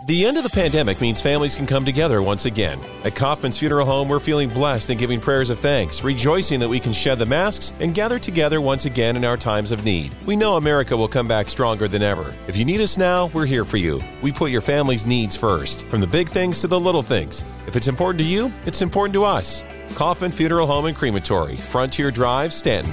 The end of the pandemic means families can come together once again. At Kaufman's Funeral Home, we're feeling blessed and giving prayers of thanks, rejoicing that we can shed the masks and gather together once again in our times of need. We know America will come back stronger than ever. If you need us now, we're here for you. We put your family's needs first, from the big things to the little things. If it's important to you, it's important to us. Kaufman Funeral Home and Crematory, Frontier Drive, Stanton.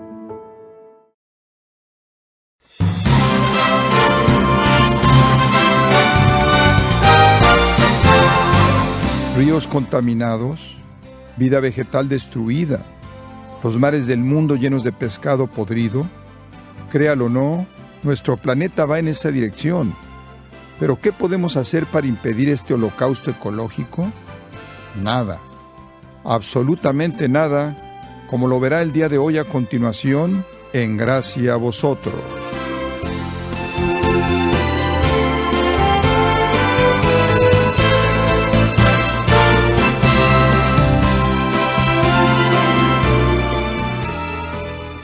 ríos contaminados, vida vegetal destruida, los mares del mundo llenos de pescado podrido. Créalo o no, nuestro planeta va en esa dirección. Pero ¿qué podemos hacer para impedir este holocausto ecológico? Nada, absolutamente nada, como lo verá el día de hoy a continuación en Gracia a vosotros.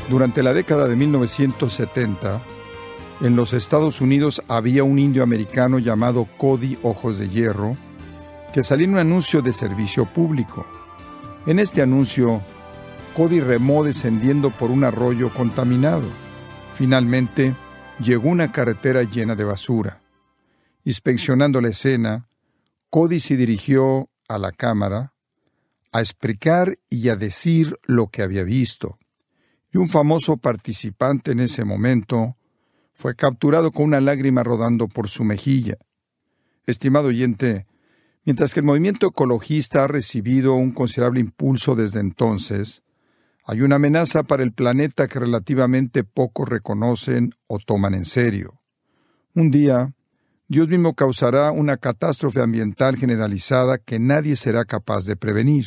Durante la década de 1970, en los Estados Unidos había un indio americano llamado Cody Ojos de Hierro, que salía en un anuncio de servicio público. En este anuncio, Cody remó descendiendo por un arroyo contaminado. Finalmente, llegó una carretera llena de basura. Inspeccionando la escena, Cody se dirigió a la cámara a explicar y a decir lo que había visto un famoso participante en ese momento fue capturado con una lágrima rodando por su mejilla. Estimado oyente, mientras que el movimiento ecologista ha recibido un considerable impulso desde entonces, hay una amenaza para el planeta que relativamente pocos reconocen o toman en serio. Un día, Dios mismo causará una catástrofe ambiental generalizada que nadie será capaz de prevenir.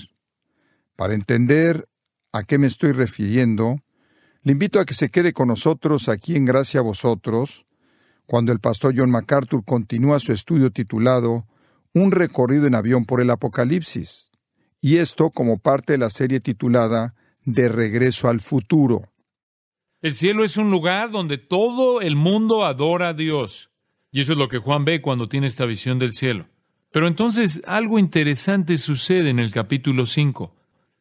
Para entender a qué me estoy refiriendo, le invito a que se quede con nosotros aquí en Gracia a vosotros, cuando el pastor John MacArthur continúa su estudio titulado Un recorrido en avión por el Apocalipsis, y esto como parte de la serie titulada De regreso al futuro. El cielo es un lugar donde todo el mundo adora a Dios. Y eso es lo que Juan ve cuando tiene esta visión del cielo. Pero entonces algo interesante sucede en el capítulo 5.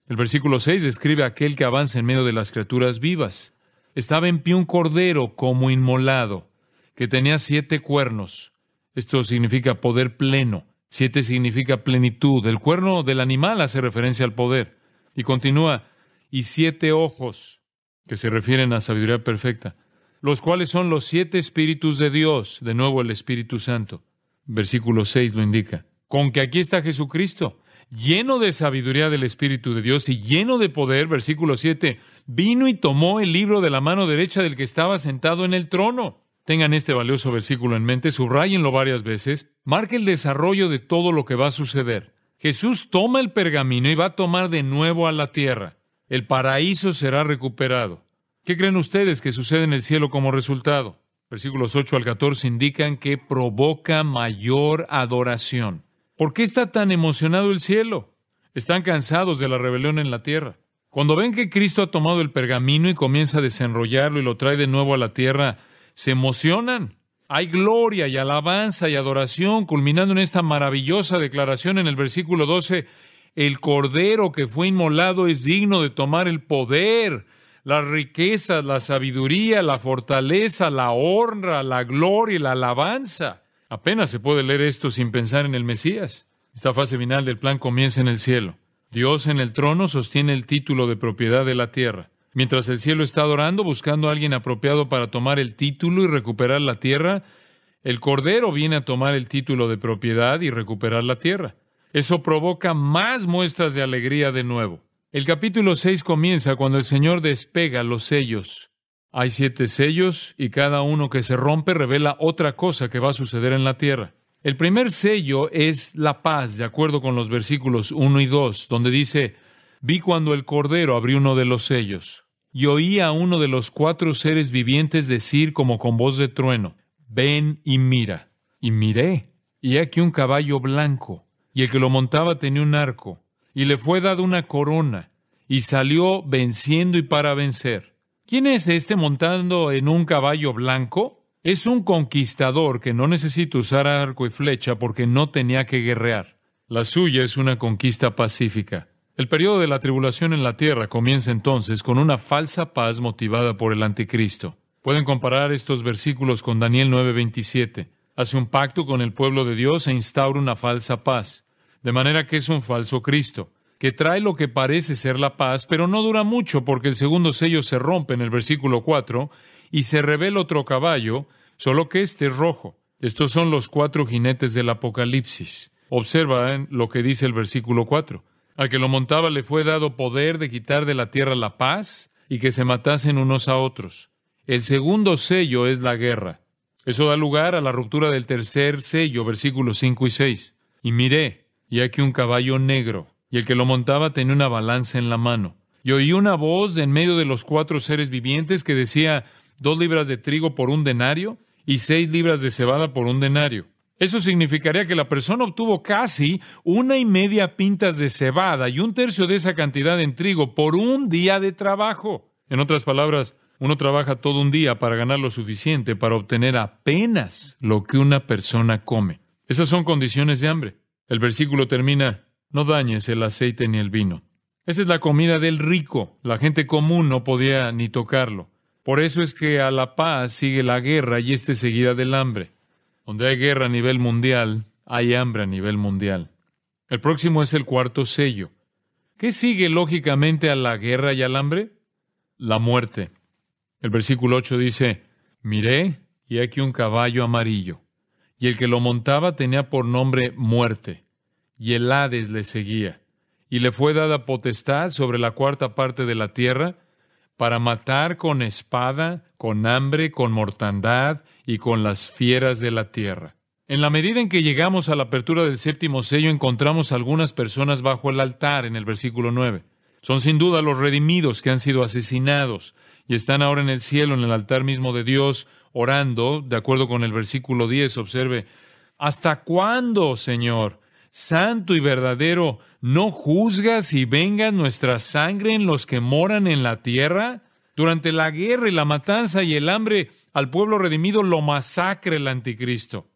El versículo 6 describe a aquel que avanza en medio de las criaturas vivas. Estaba en pie un cordero como inmolado, que tenía siete cuernos. Esto significa poder pleno. Siete significa plenitud. El cuerno del animal hace referencia al poder. Y continúa, y siete ojos, que se refieren a sabiduría perfecta, los cuales son los siete espíritus de Dios, de nuevo el Espíritu Santo. Versículo 6 lo indica. Con que aquí está Jesucristo, lleno de sabiduría del Espíritu de Dios y lleno de poder, versículo 7, vino y tomó el libro de la mano derecha del que estaba sentado en el trono. Tengan este valioso versículo en mente, subrayenlo varias veces, marque el desarrollo de todo lo que va a suceder. Jesús toma el pergamino y va a tomar de nuevo a la tierra. El paraíso será recuperado. ¿Qué creen ustedes que sucede en el cielo como resultado? Versículos 8 al 14 indican que provoca mayor adoración. ¿Por qué está tan emocionado el cielo? Están cansados de la rebelión en la tierra. Cuando ven que Cristo ha tomado el pergamino y comienza a desenrollarlo y lo trae de nuevo a la tierra, se emocionan. Hay gloria y alabanza y adoración, culminando en esta maravillosa declaración en el versículo 12, el cordero que fue inmolado es digno de tomar el poder, las riquezas, la sabiduría, la fortaleza, la honra, la gloria y la alabanza. Apenas se puede leer esto sin pensar en el Mesías. Esta fase final del plan comienza en el cielo. Dios en el trono sostiene el título de propiedad de la tierra. Mientras el cielo está adorando, buscando a alguien apropiado para tomar el título y recuperar la tierra, el Cordero viene a tomar el título de propiedad y recuperar la tierra. Eso provoca más muestras de alegría de nuevo. El capítulo 6 comienza cuando el Señor despega los sellos Hay siete sellos y cada uno que se rompe revela otra cosa que va a suceder en la tierra. El primer sello es la paz, de acuerdo con los versículos 1 y 2, donde dice, vi cuando el Cordero abrió uno de los sellos, y oí a uno de los cuatro seres vivientes decir como con voz de trueno, ven y mira. Y miré, y aquí un caballo blanco, y el que lo montaba tenía un arco, y le fue dada una corona, y salió venciendo y para vencer. ¿Quién es este montando en un caballo blanco? Es un conquistador que no necesita usar arco y flecha porque no tenía que guerrear. La suya es una conquista pacífica. El periodo de la tribulación en la tierra comienza entonces con una falsa paz motivada por el anticristo. Pueden comparar estos versículos con Daniel 9:27. Hace un pacto con el pueblo de Dios e instaura una falsa paz. De manera que es un falso Cristo que trae lo que parece ser la paz, pero no dura mucho porque el segundo sello se rompe en el versículo 4 y se revela otro caballo, solo que este es rojo. Estos son los cuatro jinetes del Apocalipsis. Observa lo que dice el versículo 4. Al que lo montaba le fue dado poder de quitar de la tierra la paz y que se matasen unos a otros. El segundo sello es la guerra. Eso da lugar a la ruptura del tercer sello, versículos 5 y 6. Y miré, y aquí un caballo negro y el que lo montaba tenía una balanza en la mano. Y oí una voz en medio de los cuatro seres vivientes que decía dos libras de trigo por un denario y seis libras de cebada por un denario. Eso significaría que la persona obtuvo casi una y media pintas de cebada y un tercio de esa cantidad en trigo por un día de trabajo. En otras palabras, uno trabaja todo un día para ganar lo suficiente para obtener apenas lo que una persona come. Esas son condiciones de hambre. El versículo termina, no dañes el aceite ni el vino. Esa es la comida del rico. La gente común no podía ni tocarlo. Por eso es que a la paz sigue la guerra y este seguida del hambre. Donde hay guerra a nivel mundial, hay hambre a nivel mundial. El próximo es el cuarto sello. ¿Qué sigue lógicamente a la guerra y al hambre? La muerte. El versículo 8 dice, miré y aquí un caballo amarillo, y el que lo montaba tenía por nombre muerte y el Hades le seguía. Y le fue dada potestad sobre la cuarta parte de la tierra para matar con espada, con hambre, con mortandad y con las fieras de la tierra. En la medida en que llegamos a la apertura del séptimo sello, encontramos algunas personas bajo el altar en el versículo 9. Son sin duda los redimidos que han sido asesinados y están ahora en el cielo, en el altar mismo de Dios, orando, de acuerdo con el versículo 10, observe, ¿hasta cuándo, Señor? Santo y verdadero, ¿no juzgas y venga nuestra sangre en los que moran en la tierra? Durante la guerra y la matanza y el hambre al pueblo redimido lo masacre el anticristo.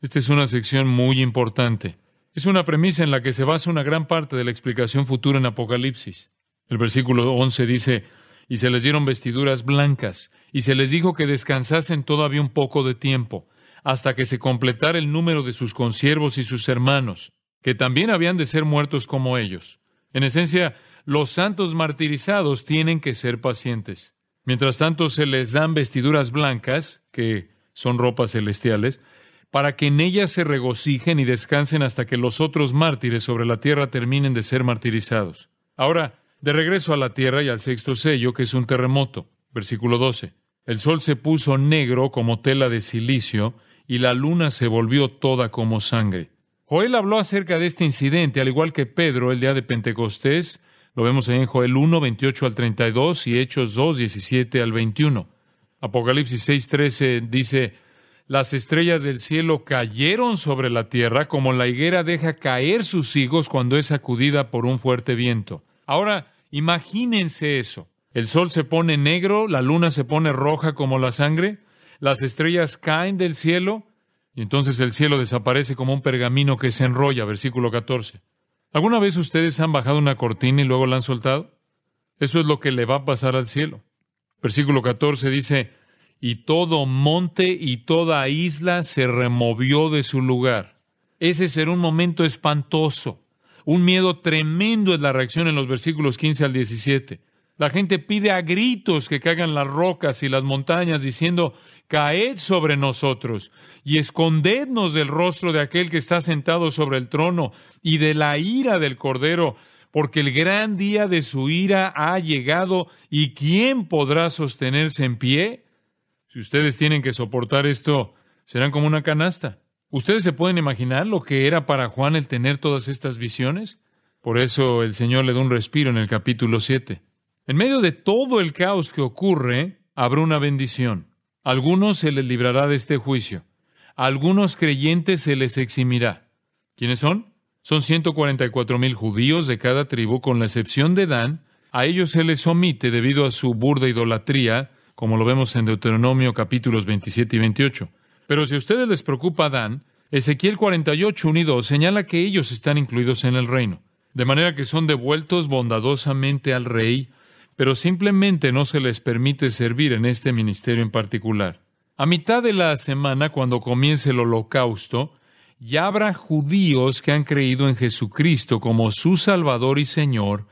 Esta es una sección muy importante. Es una premisa en la que se basa una gran parte de la explicación futura en Apocalipsis. El versículo 11 dice, y se les dieron vestiduras blancas, y se les dijo que descansasen todavía un poco de tiempo, hasta que se completara el número de sus consiervos y sus hermanos que también habían de ser muertos como ellos. En esencia, los santos martirizados tienen que ser pacientes. Mientras tanto, se les dan vestiduras blancas, que son ropas celestiales, para que en ellas se regocijen y descansen hasta que los otros mártires sobre la tierra terminen de ser martirizados. Ahora, de regreso a la tierra y al sexto sello, que es un terremoto. Versículo 12. El sol se puso negro como tela de silicio, y la luna se volvió toda como sangre. Joel habló acerca de este incidente, al igual que Pedro el día de Pentecostés. Lo vemos en Joel 1, 28 al 32 y Hechos 2, 17 al 21. Apocalipsis 6, 13 dice, las estrellas del cielo cayeron sobre la tierra como la higuera deja caer sus higos cuando es sacudida por un fuerte viento. Ahora, imagínense eso. El sol se pone negro, la luna se pone roja como la sangre, las estrellas caen del cielo, y entonces el cielo desaparece como un pergamino que se enrolla, versículo 14. ¿Alguna vez ustedes han bajado una cortina y luego la han soltado? Eso es lo que le va a pasar al cielo. Versículo 14 dice, y todo monte y toda isla se removió de su lugar. Ese será un momento espantoso. Un miedo tremendo es la reacción en los versículos 15 al 17. La gente pide a gritos que caigan las rocas y las montañas, diciendo, caed sobre nosotros y escondednos del rostro de aquel que está sentado sobre el trono y de la ira del Cordero, porque el gran día de su ira ha llegado y ¿quién podrá sostenerse en pie? Si ustedes tienen que soportar esto, serán como una canasta. ¿Ustedes se pueden imaginar lo que era para Juan el tener todas estas visiones? Por eso el Señor le da un respiro en el capítulo 7. En medio de todo el caos que ocurre, habrá una bendición. A algunos se les librará de este juicio. A algunos creyentes se les eximirá. ¿Quiénes son? Son 144 mil judíos de cada tribu, con la excepción de Dan. A ellos se les omite debido a su burda idolatría, como lo vemos en Deuteronomio capítulos 27 y 28. Pero si a ustedes les preocupa Dan, Ezequiel 48 unido señala que ellos están incluidos en el reino, de manera que son devueltos bondadosamente al rey, pero simplemente no se les permite servir en este ministerio en particular. A mitad de la semana, cuando comience el holocausto, ya habrá judíos que han creído en Jesucristo como su Salvador y Señor,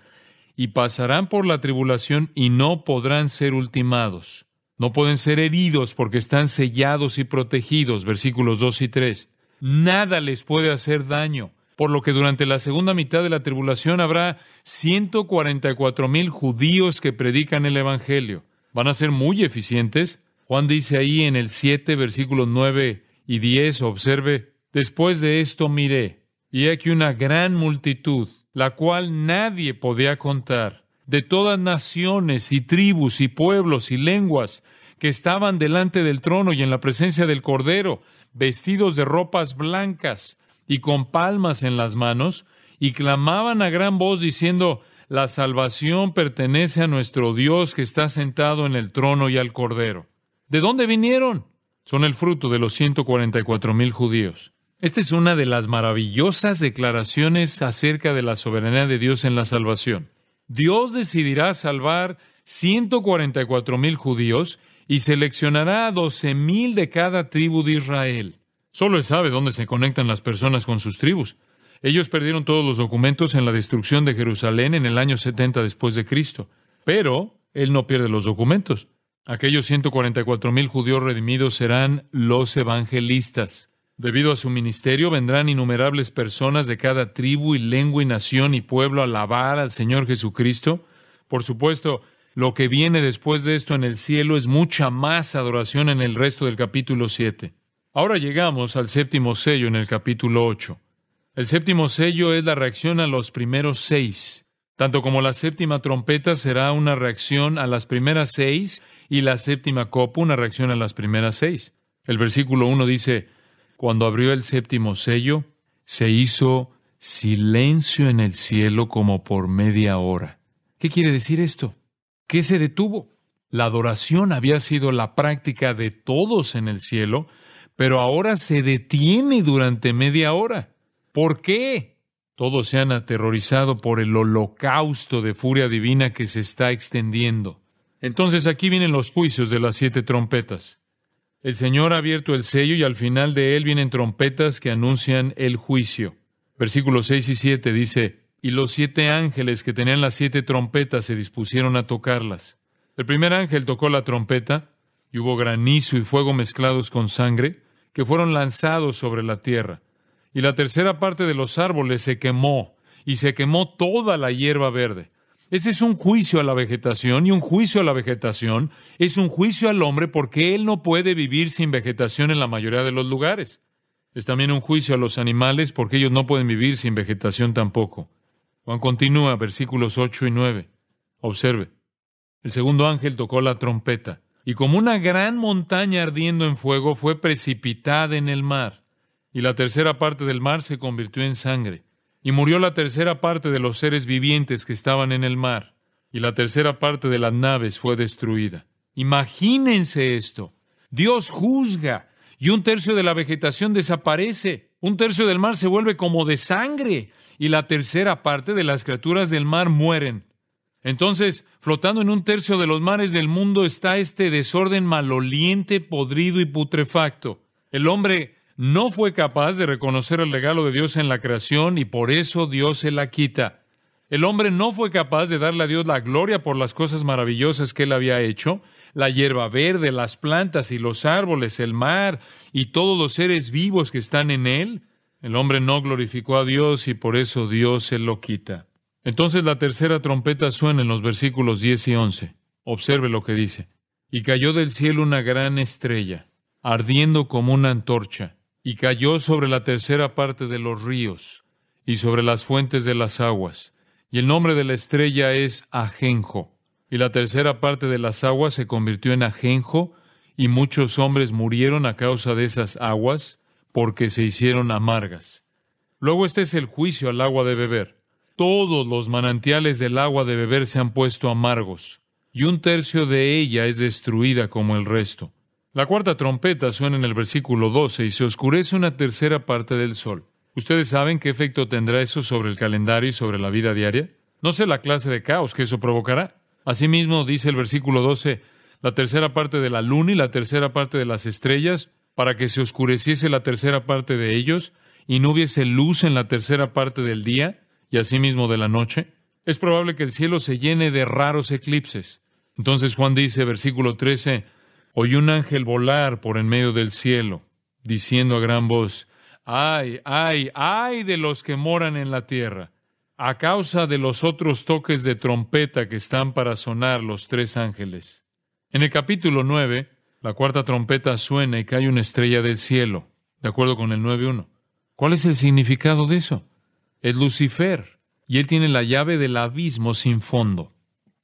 y pasarán por la tribulación y no podrán ser ultimados. No pueden ser heridos porque están sellados y protegidos, versículos 2 y 3. Nada les puede hacer daño, por lo que durante la segunda mitad de la tribulación habrá 144 mil judíos que predican el Evangelio. Van a ser muy eficientes. Juan dice ahí en el 7, versículos 9 y 10, observe, Después de esto miré, y aquí una gran multitud, la cual nadie podía contar, de todas naciones y tribus y pueblos y lenguas, que estaban delante del trono y en la presencia del Cordero, vestidos de ropas blancas y con palmas en las manos, y clamaban a gran voz diciendo, La salvación pertenece a nuestro Dios que está sentado en el trono y al Cordero. ¿De dónde vinieron? Son el fruto de los 144 mil judíos. Esta es una de las maravillosas declaraciones acerca de la soberanía de Dios en la salvación. Dios decidirá salvar 144 mil judíos y seleccionará a 12 mil de cada tribu de Israel. Solo Él sabe dónde se conectan las personas con sus tribus. Ellos perdieron todos los documentos en la destrucción de Jerusalén en el año 70 después de Cristo. Pero Él no pierde los documentos. Aquellos 144 mil judíos redimidos serán los evangelistas. Debido a su ministerio vendrán innumerables personas de cada tribu y lengua y nación y pueblo a alabar al Señor Jesucristo. Por supuesto, lo que viene después de esto en el cielo es mucha más adoración en el resto del capítulo 7. Ahora llegamos al séptimo sello en el capítulo 8. El séptimo sello es la reacción a los primeros seis. Tanto como la séptima trompeta será una reacción a las primeras seis y la séptima copa una reacción a las primeras seis. El versículo 1 dice, cuando abrió el séptimo sello, se hizo silencio en el cielo como por media hora. ¿Qué quiere decir esto? ¿Qué se detuvo? La adoración había sido la práctica de todos en el cielo, pero ahora se detiene durante media hora. ¿Por qué? Todos se han aterrorizado por el holocausto de furia divina que se está extendiendo. Entonces aquí vienen los juicios de las siete trompetas. El Señor ha abierto el sello y al final de él vienen trompetas que anuncian el juicio. Versículos 6 y 7 dice, y los siete ángeles que tenían las siete trompetas se dispusieron a tocarlas. El primer ángel tocó la trompeta, y hubo granizo y fuego mezclados con sangre, que fueron lanzados sobre la tierra. Y la tercera parte de los árboles se quemó, y se quemó toda la hierba verde. Ese es un juicio a la vegetación y un juicio a la vegetación es un juicio al hombre porque él no puede vivir sin vegetación en la mayoría de los lugares. Es también un juicio a los animales porque ellos no pueden vivir sin vegetación tampoco. Juan continúa, versículos 8 y 9. Observe. El segundo ángel tocó la trompeta, y como una gran montaña ardiendo en fuego fue precipitada en el mar, y la tercera parte del mar se convirtió en sangre y murió la tercera parte de los seres vivientes que estaban en el mar, y la tercera parte de las naves fue destruida. Imagínense esto. Dios juzga, y un tercio de la vegetación desaparece, un tercio del mar se vuelve como de sangre, y la tercera parte de las criaturas del mar mueren. Entonces, flotando en un tercio de los mares del mundo está este desorden maloliente, podrido y putrefacto. El hombre no fue capaz de reconocer el regalo de Dios en la creación y por eso Dios se la quita. El hombre no fue capaz de darle a Dios la gloria por las cosas maravillosas que él había hecho, la hierba verde, las plantas y los árboles, el mar y todos los seres vivos que están en él. El hombre no glorificó a Dios y por eso Dios se lo quita. Entonces la tercera trompeta suena en los versículos 10 y 11. Observe lo que dice. Y cayó del cielo una gran estrella, ardiendo como una antorcha, y cayó sobre la tercera parte de los ríos, y sobre las fuentes de las aguas. Y el nombre de la estrella es Ajenjo. Y la tercera parte de las aguas se convirtió en Ajenjo, y muchos hombres murieron a causa de esas aguas, porque se hicieron amargas. Luego este es el juicio al agua de beber. Todos los manantiales del agua de beber se han puesto amargos, y un tercio de ella es destruida como el resto. La cuarta trompeta suena en el versículo 12 y se oscurece una tercera parte del sol. ¿Ustedes saben qué efecto tendrá eso sobre el calendario y sobre la vida diaria? No sé la clase de caos que eso provocará. Asimismo, dice el versículo 12, la tercera parte de la luna y la tercera parte de las estrellas, para que se oscureciese la tercera parte de ellos, y no hubiese luz en la tercera parte del día, y asimismo de la noche. Es probable que el cielo se llene de raros eclipses. Entonces Juan dice, versículo 13, oí un ángel volar por en medio del cielo, diciendo a gran voz, ay, ay, ay de los que moran en la tierra, a causa de los otros toques de trompeta que están para sonar los tres ángeles. En el capítulo 9, la cuarta trompeta suena y cae una estrella del cielo, de acuerdo con el 9.1. ¿Cuál es el significado de eso? Es Lucifer, y él tiene la llave del abismo sin fondo.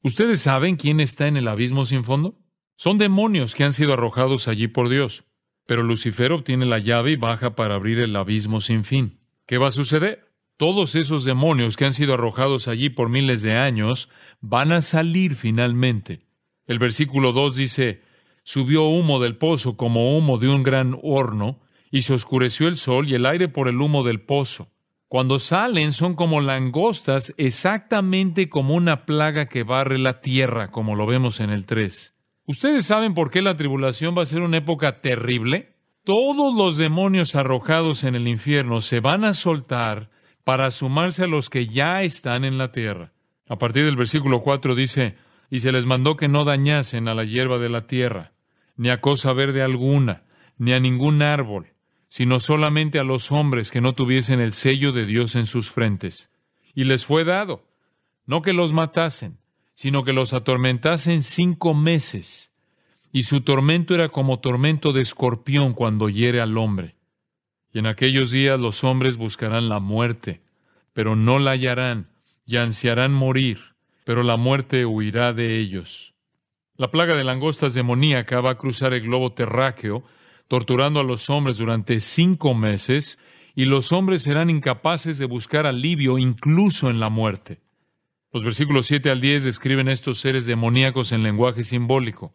¿Ustedes saben quién está en el abismo sin fondo? Son demonios que han sido arrojados allí por Dios. Pero Lucifer obtiene la llave y baja para abrir el abismo sin fin. ¿Qué va a suceder? Todos esos demonios que han sido arrojados allí por miles de años van a salir finalmente. El versículo 2 dice, subió humo del pozo como humo de un gran horno, y se oscureció el sol y el aire por el humo del pozo. Cuando salen son como langostas, exactamente como una plaga que barre la tierra, como lo vemos en el 3. ¿Ustedes saben por qué la tribulación va a ser una época terrible? Todos los demonios arrojados en el infierno se van a soltar para sumarse a los que ya están en la tierra. A partir del versículo 4 dice, y se les mandó que no dañasen a la hierba de la tierra, ni a cosa verde alguna, ni a ningún árbol, sino solamente a los hombres que no tuviesen el sello de Dios en sus frentes. Y les fue dado, no que los matasen, sino que los atormentasen cinco meses. Y su tormento era como tormento de escorpión cuando hiere al hombre. Y en aquellos días los hombres buscarán la muerte, pero no la hallarán, y ansiarán morir, pero la muerte huirá de ellos. La plaga de langostas demoníaca va a cruzar el globo terráqueo, torturando a los hombres durante cinco meses, y los hombres serán incapaces de buscar alivio incluso en la muerte. Los versículos 7 al 10 describen estos seres demoníacos en lenguaje simbólico.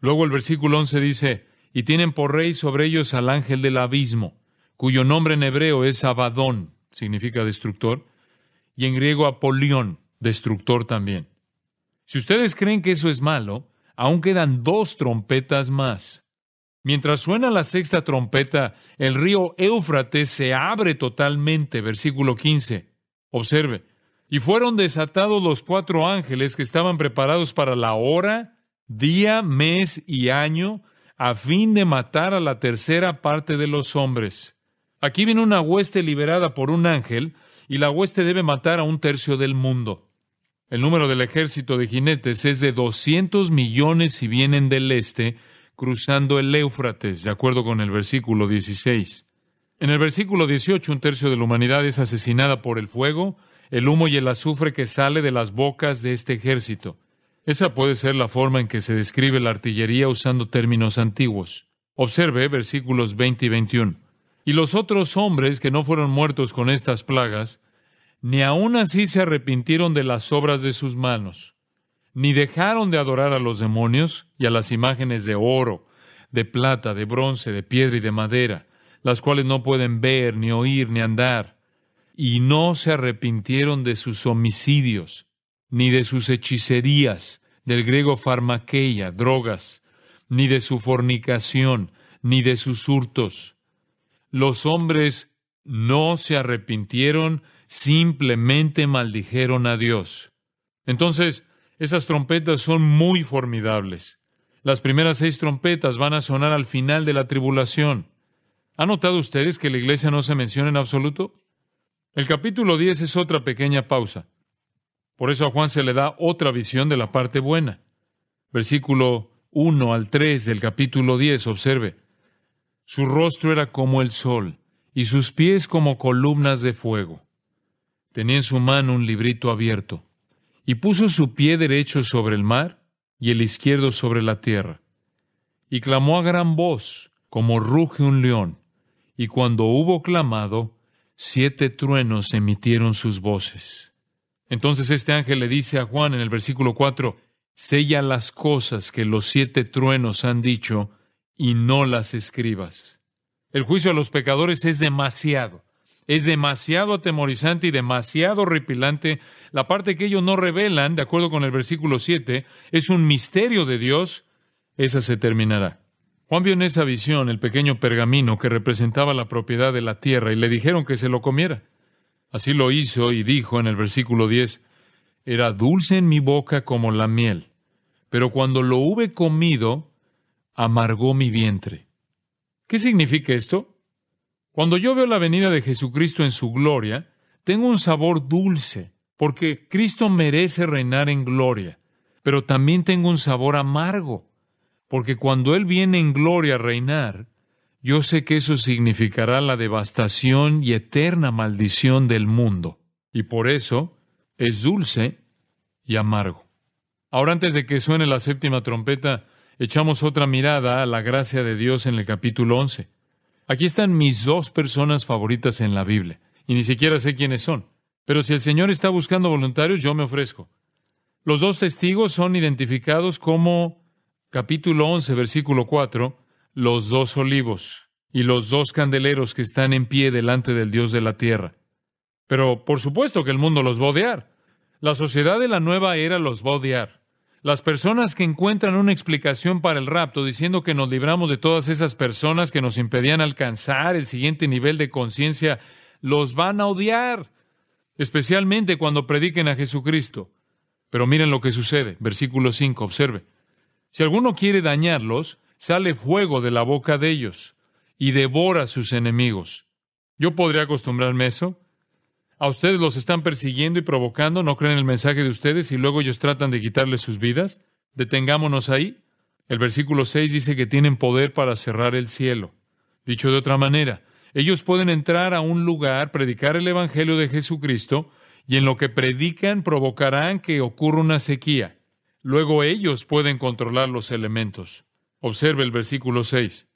Luego el versículo 11 dice, y tienen por rey sobre ellos al ángel del abismo, cuyo nombre en hebreo es Abadón, significa destructor, y en griego Apolión, destructor también. Si ustedes creen que eso es malo, aún quedan dos trompetas más. Mientras suena la sexta trompeta, el río Éufrates se abre totalmente, versículo 15. Observe, y fueron desatados los cuatro ángeles que estaban preparados para la hora, día, mes y año, a fin de matar a la tercera parte de los hombres. Aquí viene una hueste liberada por un ángel, y la hueste debe matar a un tercio del mundo. El número del ejército de jinetes es de 200 millones si vienen del este, cruzando el Éufrates, de acuerdo con el versículo 16. En el versículo 18, un tercio de la humanidad es asesinada por el fuego, el humo y el azufre que sale de las bocas de este ejército. Esa puede ser la forma en que se describe la artillería usando términos antiguos. Observe versículos 20 y 21. Y los otros hombres que no fueron muertos con estas plagas, ni aun así se arrepintieron de las obras de sus manos, ni dejaron de adorar a los demonios y a las imágenes de oro, de plata, de bronce, de piedra y de madera, las cuales no pueden ver, ni oír, ni andar, y no se arrepintieron de sus homicidios, ni de sus hechicerías, del griego farmaqueia, drogas, ni de su fornicación, ni de sus hurtos. Los hombres no se arrepintieron, simplemente maldijeron a Dios. Entonces, esas trompetas son muy formidables. Las primeras seis trompetas van a sonar al final de la tribulación. ¿Han notado ustedes que la iglesia no se menciona en absoluto? El capítulo 10 es otra pequeña pausa. Por eso a Juan se le da otra visión de la parte buena. Versículo 1 al 3 del capítulo 10, observe. Su rostro era como el sol y sus pies como columnas de fuego. Tenía en su mano un librito abierto y puso su pie derecho sobre el mar y el izquierdo sobre la tierra. Y clamó a gran voz, como ruge un león, y cuando hubo clamado, siete truenos emitieron sus voces. Entonces este ángel le dice a Juan en el versículo 4, Sella las cosas que los siete truenos han dicho, y no las escribas. El juicio a los pecadores es demasiado, es demasiado atemorizante y demasiado horripilante. La parte que ellos no revelan, de acuerdo con el versículo 7, es un misterio de Dios, esa se terminará. Juan vio en esa visión el pequeño pergamino que representaba la propiedad de la tierra y le dijeron que se lo comiera. Así lo hizo y dijo en el versículo 10, era dulce en mi boca como la miel, pero cuando lo hube comido, amargó mi vientre. ¿Qué significa esto? Cuando yo veo la venida de Jesucristo en su gloria, tengo un sabor dulce, porque Cristo merece reinar en gloria, pero también tengo un sabor amargo, porque cuando Él viene en gloria a reinar, yo sé que eso significará la devastación y eterna maldición del mundo, y por eso es dulce y amargo. Ahora antes de que suene la séptima trompeta, echamos otra mirada a la gracia de Dios en el capítulo 11. Aquí están mis dos personas favoritas en la Biblia, y ni siquiera sé quiénes son. Pero si el Señor está buscando voluntarios, yo me ofrezco. Los dos testigos son identificados como, capítulo 11, versículo 4, los dos olivos y los dos candeleros que están en pie delante del Dios de la tierra. Pero por supuesto que el mundo los va a odiar. La sociedad de la nueva era los va a odiar. Las personas que encuentran una explicación para el rapto diciendo que nos libramos de todas esas personas que nos impedían alcanzar el siguiente nivel de conciencia, los van a odiar, especialmente cuando prediquen a Jesucristo. Pero miren lo que sucede, versículo 5, observe. Si alguno quiere dañarlos, sale fuego de la boca de ellos y devora a sus enemigos. ¿Yo podría acostumbrarme a eso? ¿A ustedes los están persiguiendo y provocando? ¿No creen el mensaje de ustedes y luego ellos tratan de quitarles sus vidas? Detengámonos ahí. El versículo 6 dice que tienen poder para cerrar el cielo. Dicho de otra manera, ellos pueden entrar a un lugar, predicar el Evangelio de Jesucristo, y en lo que predican provocarán que ocurra una sequía. Luego ellos pueden controlar los elementos. Observe el versículo 6.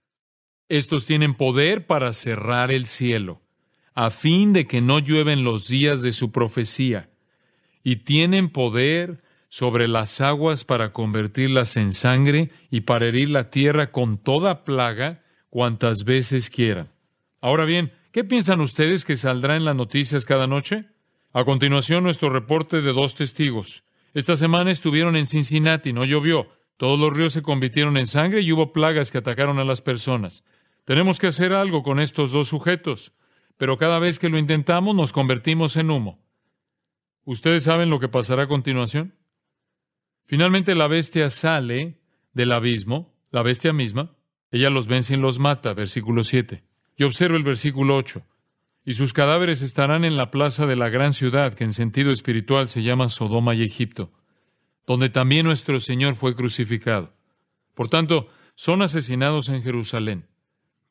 Estos tienen poder para cerrar el cielo a fin de que no llueven los días de su profecía, y tienen poder sobre las aguas para convertirlas en sangre y para herir la tierra con toda plaga cuantas veces quieran. Ahora bien, ¿qué piensan ustedes que saldrá en las noticias cada noche? A continuación, nuestro reporte de dos testigos. Esta semana estuvieron en Cincinnati, no llovió. Todos los ríos se convirtieron en sangre y hubo plagas que atacaron a las personas. Tenemos que hacer algo con estos dos sujetos pero cada vez que lo intentamos nos convertimos en humo. ¿Ustedes saben lo que pasará a continuación? Finalmente la bestia sale del abismo, la bestia misma, ella los vence y los mata, versículo 7. Y observa el versículo 8. Y sus cadáveres estarán en la plaza de la gran ciudad, que en sentido espiritual se llama Sodoma y Egipto, donde también nuestro Señor fue crucificado. Por tanto, son asesinados en Jerusalén.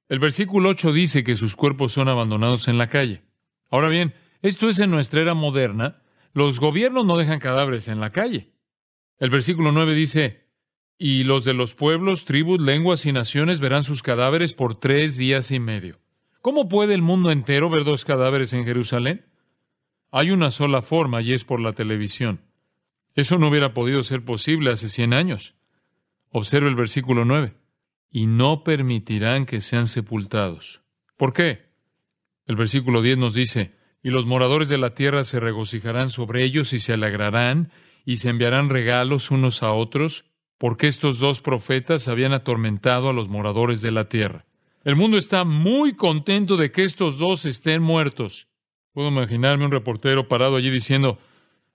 El versículo 8 dice que sus cuerpos son abandonados en la calle. Ahora bien, esto es en nuestra era moderna. Los gobiernos no dejan cadáveres en la calle. El versículo 9 dice, y los de los pueblos, tribus, lenguas y naciones verán sus cadáveres por tres días y medio. ¿Cómo puede el mundo entero ver dos cadáveres en Jerusalén? Hay una sola forma y es por la televisión. Eso no hubiera podido ser posible hace cien años. Observe el versículo 9 y no permitirán que sean sepultados. ¿Por qué? El versículo 10 nos dice, y los moradores de la tierra se regocijarán sobre ellos y se alegrarán y se enviarán regalos unos a otros, porque estos dos profetas habían atormentado a los moradores de la tierra. El mundo está muy contento de que estos dos estén muertos. Puedo imaginarme un reportero parado allí diciendo,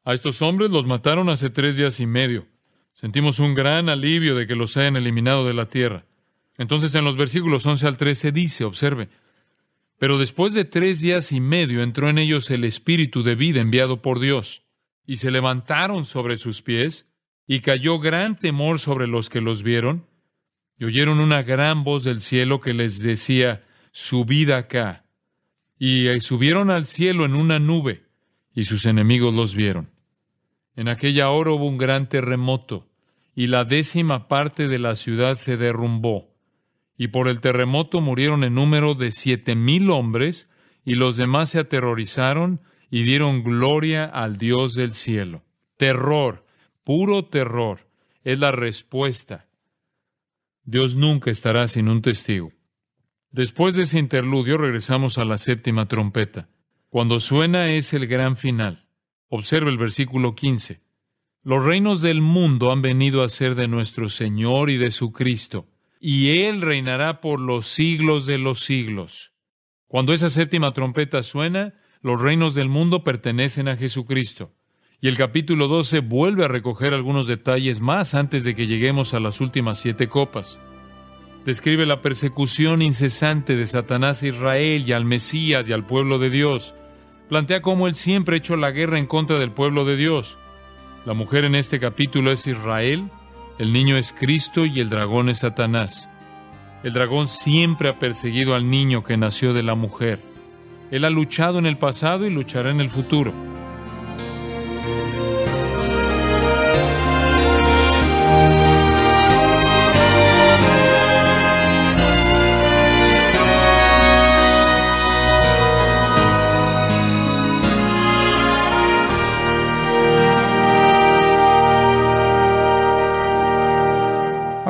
a estos hombres los mataron hace tres días y medio. Sentimos un gran alivio de que los hayan eliminado de la tierra. Entonces en los versículos 11 al 13 dice, observe, pero después de tres días y medio entró en ellos el Espíritu de vida enviado por Dios. y se levantaron sobre sus pies, y cayó gran temor sobre los que los vieron, y oyeron una gran voz del cielo que les decía, subid acá. Y eh, subieron al cielo en una nube, y sus enemigos los vieron. En aquella hora hubo un gran terremoto, y la décima parte de la ciudad se derrumbó. Y por el terremoto murieron en número de siete mil hombres, y los demás se aterrorizaron y dieron gloria al Dios del cielo. Terror, puro terror, es la respuesta. Dios nunca estará sin un testigo. Después de ese interludio regresamos a la séptima trompeta. Cuando suena es el gran final. Observe el versículo 15. Los reinos del mundo han venido a ser de nuestro Señor y de su Cristo, y Él reinará por los siglos de los siglos. Cuando esa séptima trompeta suena, los reinos del mundo pertenecen a Jesucristo. Y el capítulo 12 vuelve a recoger algunos detalles más antes de que lleguemos a las últimas siete copas. Describe la persecución incesante de Satanás a Israel y al Mesías y al pueblo de Dios. Plantea cómo él siempre ha hecho la guerra en contra del pueblo de Dios. La mujer en este capítulo es Israel, el niño es Cristo y el dragón es Satanás. El dragón siempre ha perseguido al niño que nació de la mujer. Él ha luchado en el pasado y luchará en el futuro.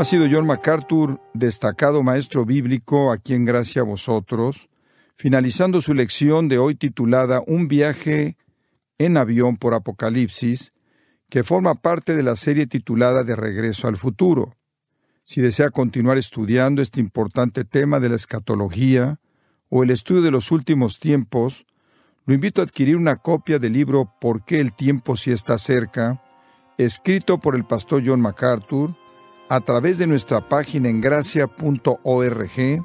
Ha sido John MacArthur, destacado maestro bíblico aquí en Gracia a vosotros, finalizando su lección de hoy titulada Un viaje en avión por Apocalipsis, que forma parte de la serie titulada De Regreso al Futuro. Si desea continuar estudiando este importante tema de la escatología o el estudio de los últimos tiempos, lo invito a adquirir una copia del libro ¿Por qué el tiempo sí está cerca?, escrito por el pastor John MacArthur, a través de nuestra página en gracia.org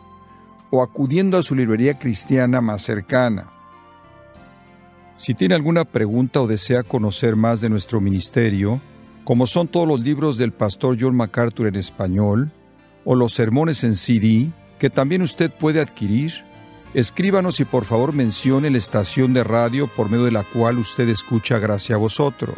o acudiendo a su librería cristiana más cercana. Si tiene alguna pregunta o desea conocer más de nuestro ministerio, como son todos los libros del pastor John MacArthur en español, o los sermones en CD, que también usted puede adquirir, escríbanos y por favor mencione la estación de radio por medio de la cual usted escucha Gracia a vosotros.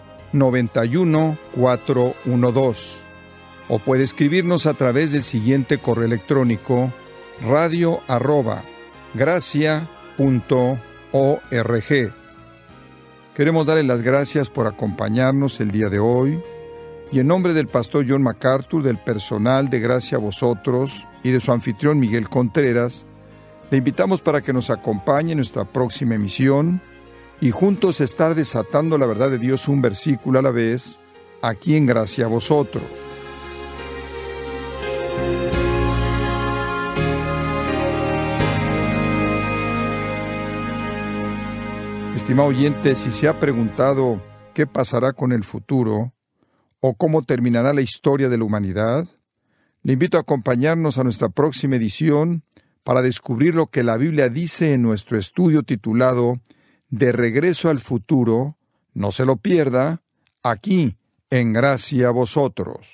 91412. O puede escribirnos a través del siguiente correo electrónico radio. Queremos darle las gracias por acompañarnos el día de hoy y en nombre del pastor John MacArthur, del personal de Gracia a Vosotros y de su anfitrión Miguel Contreras, le invitamos para que nos acompañe en nuestra próxima emisión y juntos estar desatando la verdad de Dios un versículo a la vez, aquí en Gracia a Vosotros. Estimado oyente, si se ha preguntado qué pasará con el futuro o cómo terminará la historia de la humanidad, le invito a acompañarnos a nuestra próxima edición para descubrir lo que la Biblia dice en nuestro estudio titulado De regreso al futuro. No se lo pierda, aquí, en Gracia a Vosotros.